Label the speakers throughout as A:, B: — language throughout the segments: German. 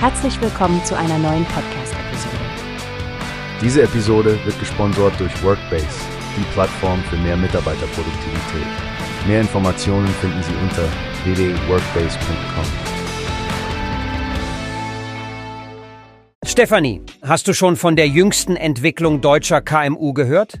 A: Herzlich willkommen zu einer neuen Podcast-Episode.
B: Diese Episode wird gesponsert durch Workbase, die Plattform für mehr Mitarbeiterproduktivität. Mehr Informationen finden Sie unter www.workbase.com.
C: Stefanie, hast du schon von der jüngsten Entwicklung deutscher KMU gehört?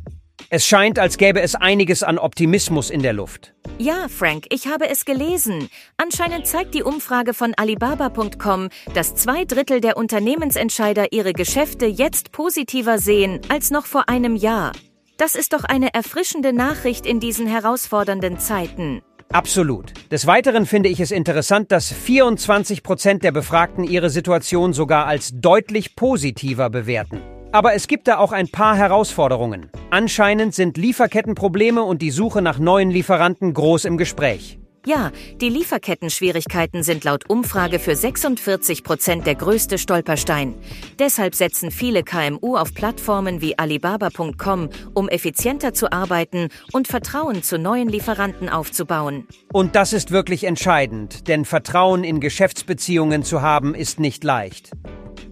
C: Es scheint, als gäbe es einiges an Optimismus in der Luft.
D: Ja, Frank, ich habe es gelesen. Anscheinend zeigt die Umfrage von Alibaba.com, dass zwei Drittel der Unternehmensentscheider ihre Geschäfte jetzt positiver sehen als noch vor einem Jahr. Das ist doch eine erfrischende Nachricht in diesen herausfordernden Zeiten.
C: Absolut. Des Weiteren finde ich es interessant, dass 24 Prozent der Befragten ihre Situation sogar als deutlich positiver bewerten. Aber es gibt da auch ein paar Herausforderungen. Anscheinend sind Lieferkettenprobleme und die Suche nach neuen Lieferanten groß im Gespräch.
D: Ja, die Lieferkettenschwierigkeiten sind laut Umfrage für 46 Prozent der größte Stolperstein. Deshalb setzen viele KMU auf Plattformen wie Alibaba.com, um effizienter zu arbeiten und Vertrauen zu neuen Lieferanten aufzubauen.
C: Und das ist wirklich entscheidend, denn Vertrauen in Geschäftsbeziehungen zu haben ist nicht leicht.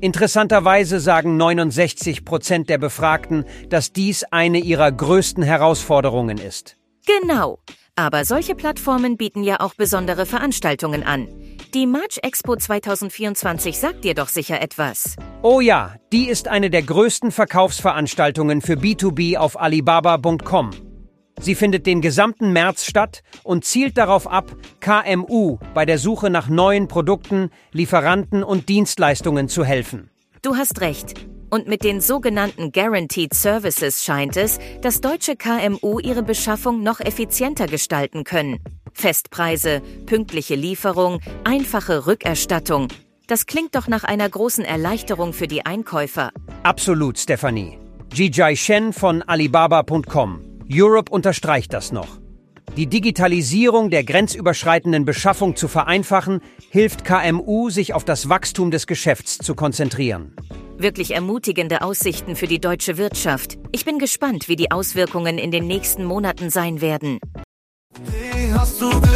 C: Interessanterweise sagen 69 Prozent der Befragten, dass dies eine ihrer größten Herausforderungen ist.
D: Genau. Aber solche Plattformen bieten ja auch besondere Veranstaltungen an. Die March Expo 2024 sagt dir doch sicher etwas.
C: Oh ja, die ist eine der größten Verkaufsveranstaltungen für B2B auf Alibaba.com. Sie findet den gesamten März statt und zielt darauf ab, KMU bei der Suche nach neuen Produkten, Lieferanten und Dienstleistungen zu helfen.
D: Du hast recht. Und mit den sogenannten Guaranteed Services scheint es, dass deutsche KMU ihre Beschaffung noch effizienter gestalten können. Festpreise, pünktliche Lieferung, einfache Rückerstattung. Das klingt doch nach einer großen Erleichterung für die Einkäufer.
C: Absolut, Stephanie. Jijai Shen von Alibaba.com. Europe unterstreicht das noch. Die Digitalisierung der grenzüberschreitenden Beschaffung zu vereinfachen, hilft KMU, sich auf das Wachstum des Geschäfts zu konzentrieren.
D: Wirklich ermutigende Aussichten für die deutsche Wirtschaft. Ich bin gespannt, wie die Auswirkungen in den nächsten Monaten sein werden.
E: Wie hast du gehört?